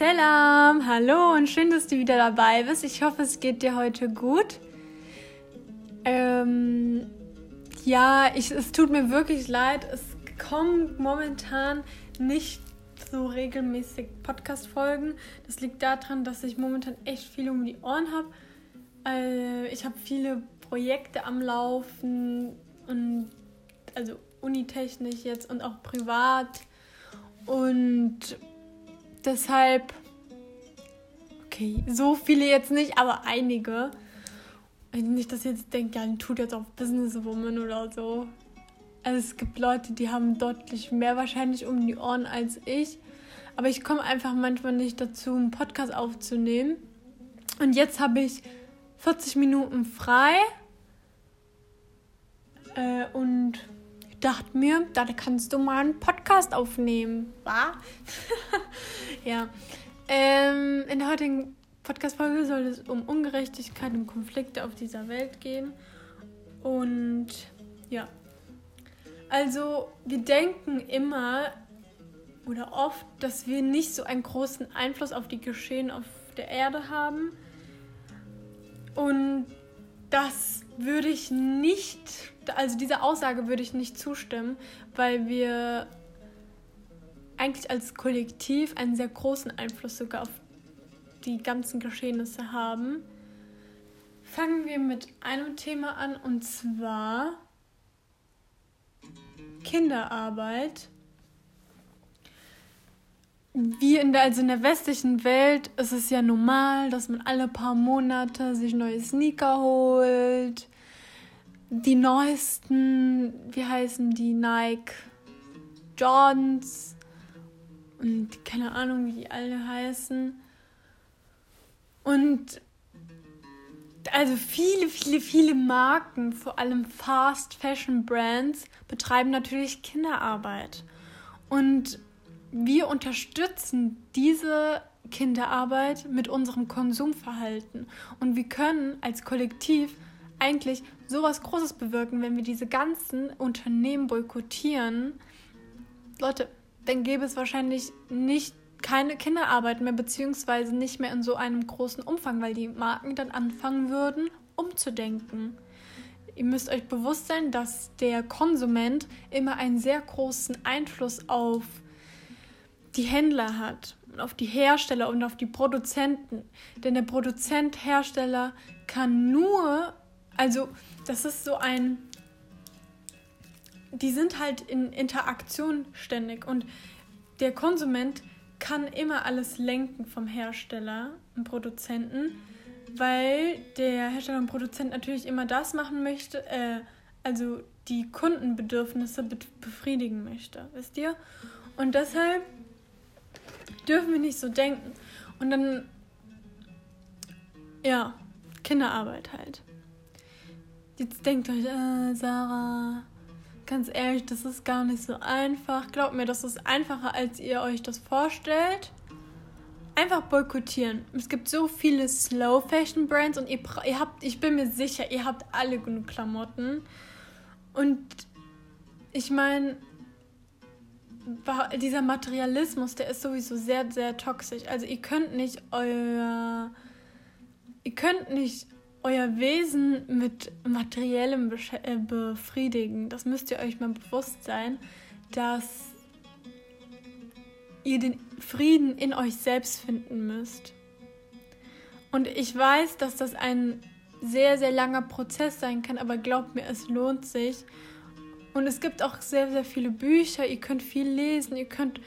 Salam, hallo und schön, dass du wieder dabei bist. Ich hoffe, es geht dir heute gut. Ähm, ja, ich, es tut mir wirklich leid. Es kommen momentan nicht so regelmäßig Podcast-Folgen. Das liegt daran, dass ich momentan echt viel um die Ohren habe. Äh, ich habe viele Projekte am Laufen und also unitechnisch jetzt und auch privat. Und deshalb, okay, so viele jetzt nicht, aber einige. Nicht, dass ihr jetzt denkt, ja, tut jetzt auf Businesswoman oder so. Also es gibt Leute, die haben deutlich mehr wahrscheinlich um die Ohren als ich. Aber ich komme einfach manchmal nicht dazu, einen Podcast aufzunehmen. Und jetzt habe ich 40 Minuten frei. Äh, und ich dachte mir, da kannst du mal einen Podcast aufnehmen. Wa? ja. Ähm, in der heutigen Podcast-Folge soll es um Ungerechtigkeit und Konflikte auf dieser Welt gehen. Und ja. Also, wir denken immer oder oft, dass wir nicht so einen großen Einfluss auf die Geschehen auf der Erde haben. Und das würde ich nicht, also dieser Aussage würde ich nicht zustimmen, weil wir eigentlich als Kollektiv einen sehr großen Einfluss sogar auf die ganzen Geschehnisse haben. Fangen wir mit einem Thema an und zwar Kinderarbeit. Wie in der, also in der westlichen Welt ist es ja normal, dass man alle paar Monate sich neue Sneaker holt. Die neuesten, wie heißen die, Nike Jordans und keine Ahnung, wie die alle heißen. Und also viele, viele, viele Marken, vor allem Fast Fashion Brands, betreiben natürlich Kinderarbeit. Und wir unterstützen diese Kinderarbeit mit unserem Konsumverhalten. Und wir können als Kollektiv eigentlich sowas Großes bewirken, wenn wir diese ganzen Unternehmen boykottieren. Leute, dann gäbe es wahrscheinlich nicht keine Kinderarbeit mehr, beziehungsweise nicht mehr in so einem großen Umfang, weil die Marken dann anfangen würden, umzudenken. Ihr müsst euch bewusst sein, dass der Konsument immer einen sehr großen Einfluss auf die Händler hat, auf die Hersteller und auf die Produzenten. Denn der Produzent, Hersteller kann nur, also das ist so ein, die sind halt in Interaktion ständig und der Konsument kann immer alles lenken vom Hersteller und Produzenten, weil der Hersteller und Produzent natürlich immer das machen möchte, äh, also die Kundenbedürfnisse befriedigen möchte, wisst ihr? Und deshalb dürfen wir nicht so denken. Und dann, ja, Kinderarbeit halt. Jetzt denkt euch, äh, Sarah, ganz ehrlich, das ist gar nicht so einfach. Glaubt mir, das ist einfacher, als ihr euch das vorstellt. Einfach boykottieren. Es gibt so viele Slow Fashion Brands und ihr, ihr habt, ich bin mir sicher, ihr habt alle genug Klamotten. Und ich meine, dieser Materialismus, der ist sowieso sehr, sehr toxisch. Also ihr könnt nicht euer, ihr könnt nicht euer Wesen mit materiellem äh, befriedigen. Das müsst ihr euch mal bewusst sein, dass ihr den Frieden in euch selbst finden müsst. Und ich weiß, dass das ein sehr, sehr langer Prozess sein kann, aber glaubt mir, es lohnt sich. Und es gibt auch sehr, sehr viele Bücher, ihr könnt viel lesen, ihr könnt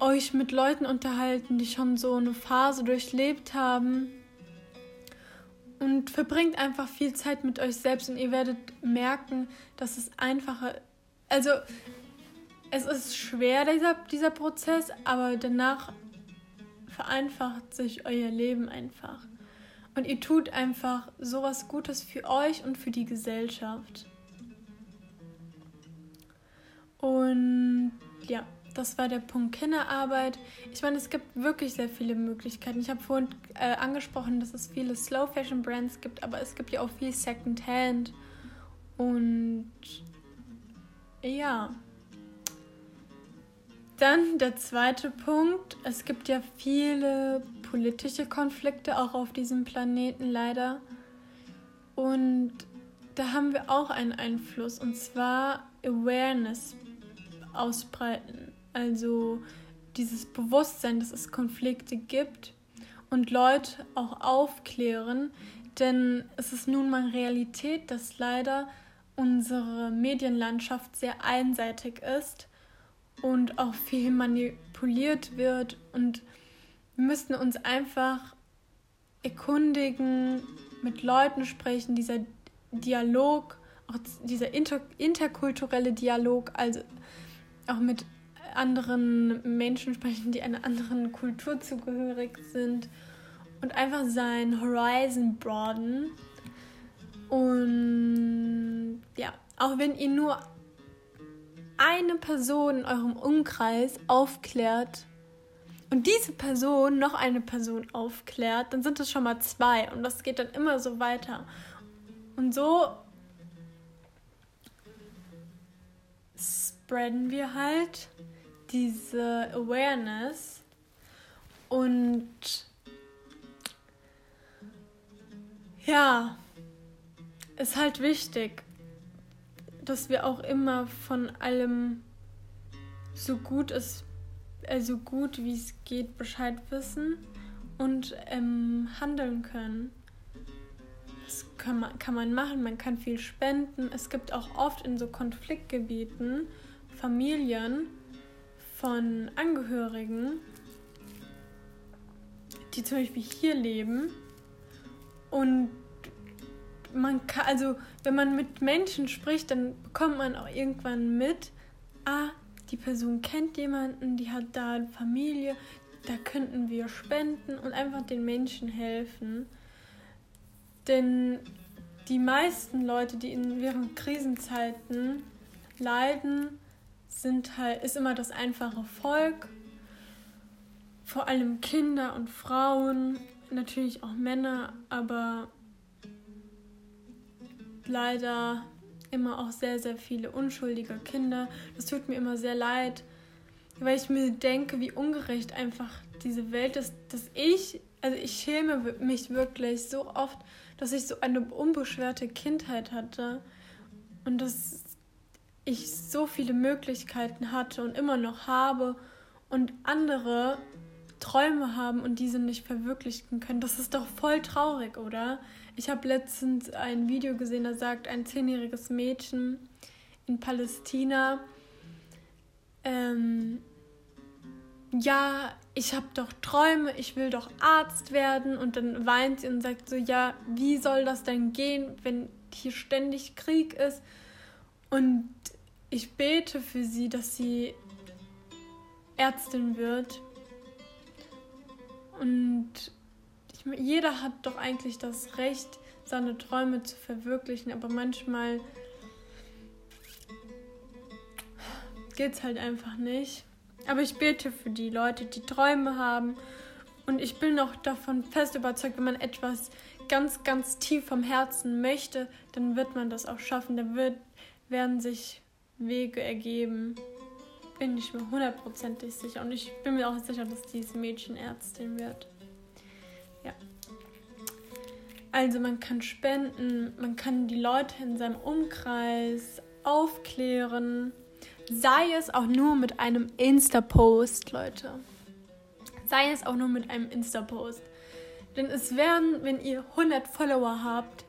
euch mit Leuten unterhalten, die schon so eine Phase durchlebt haben und verbringt einfach viel Zeit mit euch selbst und ihr werdet merken, dass es einfacher, also es ist schwer, dieser, dieser Prozess, aber danach vereinfacht sich euer Leben einfach. Und ihr tut einfach sowas Gutes für euch und für die Gesellschaft. Und ja, das war der Punkt Kinderarbeit. Ich meine, es gibt wirklich sehr viele Möglichkeiten. Ich habe vorhin äh, angesprochen, dass es viele Slow Fashion Brands gibt, aber es gibt ja auch viel Second Hand. Und ja, Dann der zweite Punkt. Es gibt ja viele politische Konflikte auch auf diesem Planeten leider. Und da haben wir auch einen Einfluss und zwar Awareness ausbreiten. Also dieses Bewusstsein, dass es Konflikte gibt und Leute auch aufklären, denn es ist nun mal Realität, dass leider unsere Medienlandschaft sehr einseitig ist und auch viel manipuliert wird. Und wir müssten uns einfach erkundigen, mit Leuten sprechen, dieser Dialog, auch dieser inter interkulturelle Dialog, also auch mit anderen Menschen sprechen, die einer anderen Kultur zugehörig sind und einfach sein Horizon broaden. Und ja, auch wenn ihr nur eine Person in eurem Umkreis aufklärt und diese Person noch eine Person aufklärt, dann sind es schon mal zwei und das geht dann immer so weiter. Und so spreaden wir halt diese Awareness und ja, ist halt wichtig, dass wir auch immer von allem so gut es also gut wie es geht Bescheid wissen und ähm, handeln können. Das kann man, kann man machen, man kann viel spenden. Es gibt auch oft in so Konfliktgebieten Familien von Angehörigen, die zum Beispiel hier leben und man kann, also wenn man mit Menschen spricht, dann bekommt man auch irgendwann mit, ah, die Person kennt jemanden, die hat da eine Familie, da könnten wir spenden und einfach den Menschen helfen. Denn die meisten Leute, die in während Krisenzeiten leiden, sind halt, ist immer das einfache Volk. Vor allem Kinder und Frauen, natürlich auch Männer, aber leider immer auch sehr, sehr viele unschuldige Kinder. Das tut mir immer sehr leid, weil ich mir denke, wie ungerecht einfach diese Welt ist, dass ich, also ich schäme mich wirklich so oft, dass ich so eine unbeschwerte Kindheit hatte und dass ich so viele Möglichkeiten hatte und immer noch habe und andere Träume haben und diese nicht verwirklichen können. Das ist doch voll traurig, oder? Ich habe letztens ein Video gesehen, da sagt ein zehnjähriges Mädchen in Palästina, ähm, ja, ich habe doch Träume, ich will doch Arzt werden. Und dann weint sie und sagt so, ja, wie soll das denn gehen, wenn hier ständig Krieg ist? Und ich bete für sie, dass sie Ärztin wird. Und ich, jeder hat doch eigentlich das Recht, seine Träume zu verwirklichen, aber manchmal geht es halt einfach nicht. Aber ich bete für die Leute, die Träume haben. Und ich bin auch davon fest überzeugt, wenn man etwas ganz, ganz tief vom Herzen möchte, dann wird man das auch schaffen. Da wird, werden sich Wege ergeben. Bin ich mir hundertprozentig sicher. Und ich bin mir auch sicher, dass dieses Mädchen Ärztin wird. Ja. Also man kann spenden, man kann die Leute in seinem Umkreis aufklären. Sei es auch nur mit einem Insta-Post, Leute. Sei es auch nur mit einem Insta-Post. Denn es werden, wenn ihr 100 Follower habt,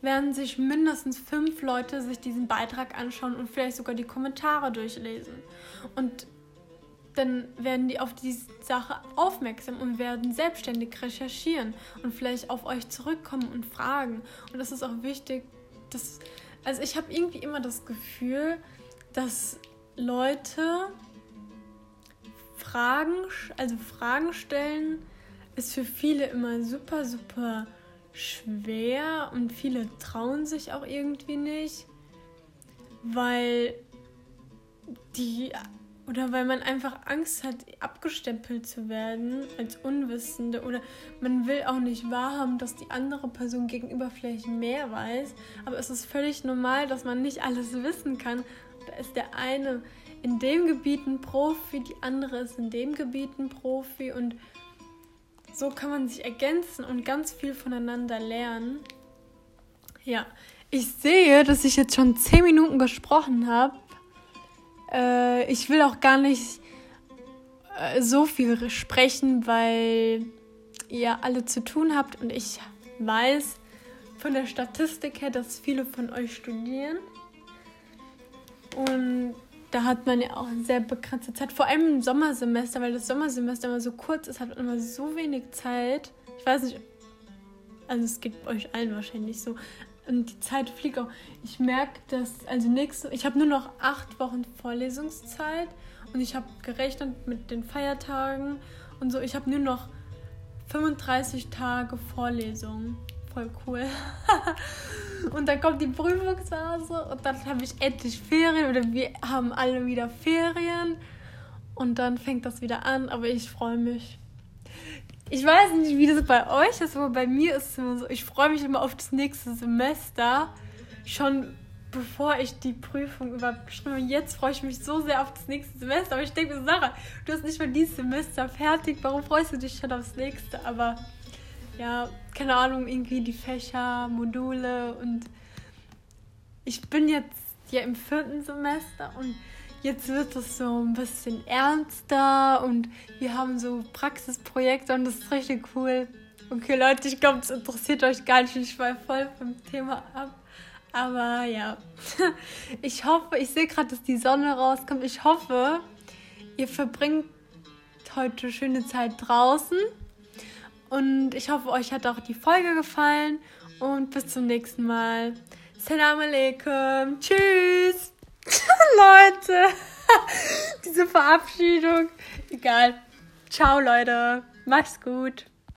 werden sich mindestens fünf Leute sich diesen Beitrag anschauen und vielleicht sogar die Kommentare durchlesen. Und dann werden die auf die Sache aufmerksam und werden selbstständig recherchieren und vielleicht auf euch zurückkommen und fragen. Und das ist auch wichtig, dass, also ich habe irgendwie immer das Gefühl, dass Leute Fragen, also Fragen stellen, ist für viele immer super, super schwer und viele trauen sich auch irgendwie nicht, weil die oder weil man einfach Angst hat, abgestempelt zu werden als Unwissende oder man will auch nicht wahrhaben, dass die andere Person gegenüber vielleicht mehr weiß, aber es ist völlig normal, dass man nicht alles wissen kann. Da ist der eine in dem Gebiet ein Profi, die andere ist in dem Gebiet ein Profi und so kann man sich ergänzen und ganz viel voneinander lernen. Ja, ich sehe, dass ich jetzt schon zehn Minuten gesprochen habe. Äh, ich will auch gar nicht äh, so viel sprechen, weil ihr alle zu tun habt und ich weiß von der Statistik her, dass viele von euch studieren. Und da hat man ja auch eine sehr begrenzte Zeit, vor allem im Sommersemester, weil das Sommersemester immer so kurz ist, hat man immer so wenig Zeit. Ich weiß nicht, also es geht euch allen wahrscheinlich so. Und die Zeit fliegt auch. Ich merke, dass, also nächste, ich habe nur noch acht Wochen Vorlesungszeit und ich habe gerechnet mit den Feiertagen und so. Ich habe nur noch 35 Tage Vorlesung. Voll cool. und dann kommt die Prüfungsphase und dann habe ich endlich Ferien oder wir haben alle wieder Ferien und dann fängt das wieder an, aber ich freue mich. Ich weiß nicht, wie das bei euch ist, aber bei mir ist es immer so, ich freue mich immer auf das nächste Semester. Schon bevor ich die Prüfung überhaupt geschrieben habe. Jetzt freue ich mich so sehr auf das nächste Semester. Aber ich denke mir, Sarah, du hast nicht mal dieses Semester fertig. Warum freust du dich schon aufs nächste? Aber ja, keine Ahnung, irgendwie die Fächer, Module und ich bin jetzt ja im vierten Semester und jetzt wird es so ein bisschen ernster und wir haben so Praxisprojekte und das ist richtig cool. Okay, Leute, ich glaube, es interessiert euch gar nicht. Ich war voll vom Thema ab. Aber ja, ich hoffe, ich sehe gerade, dass die Sonne rauskommt. Ich hoffe, ihr verbringt heute schöne Zeit draußen. Und ich hoffe, euch hat auch die Folge gefallen. Und bis zum nächsten Mal. Salam alaikum. Tschüss. Leute. Diese Verabschiedung. Egal. Ciao, Leute. Macht's gut.